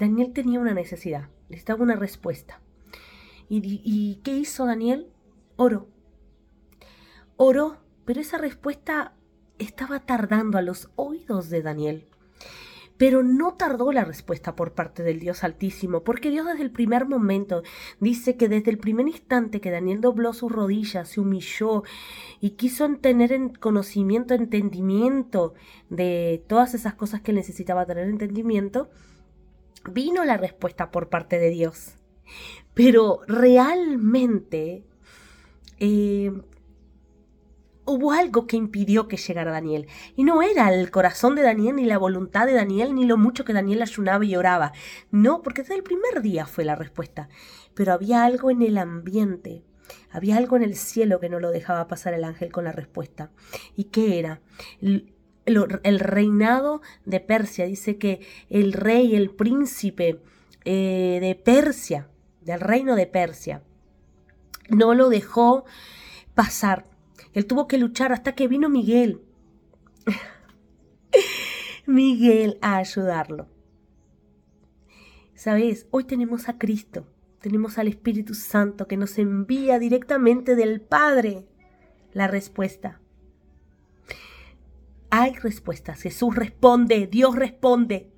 Daniel tenía una necesidad, necesitaba una respuesta. ¿Y, qué hizo Daniel? Oró. Oró, pero esa respuesta estaba tardando a los oídos de Daniel. Pero no tardó la respuesta por parte del Dios Altísimo, porque Dios desde el primer momento dice que desde el primer instante que Daniel dobló sus rodillas, se humilló y quiso tener en conocimiento, entendimiento de todas esas cosas que necesitaba tener entendimiento, vino la respuesta por parte de Dios. Pero realmente eh, hubo algo que impidió que llegara Daniel. Y no era el corazón de Daniel, ni la voluntad de Daniel, ni lo mucho que Daniel ayunaba y oraba. No, porque desde el primer día fue la respuesta. Pero había algo en el ambiente, había algo en el cielo que no lo dejaba pasar el ángel con la respuesta. ¿Y qué era? El, reinado de Persia. Dice que el rey, el príncipe eh, de Persia, del reino de Persia, no lo dejó pasar él tuvo que luchar hasta que vino Miguel. Miguel a ayudarlo. ¿Sabes? Hoy tenemos a Cristo, tenemos al Espíritu Santo que nos envía directamente del Padre la respuesta. Hay respuestas. Jesús responde, Dios responde.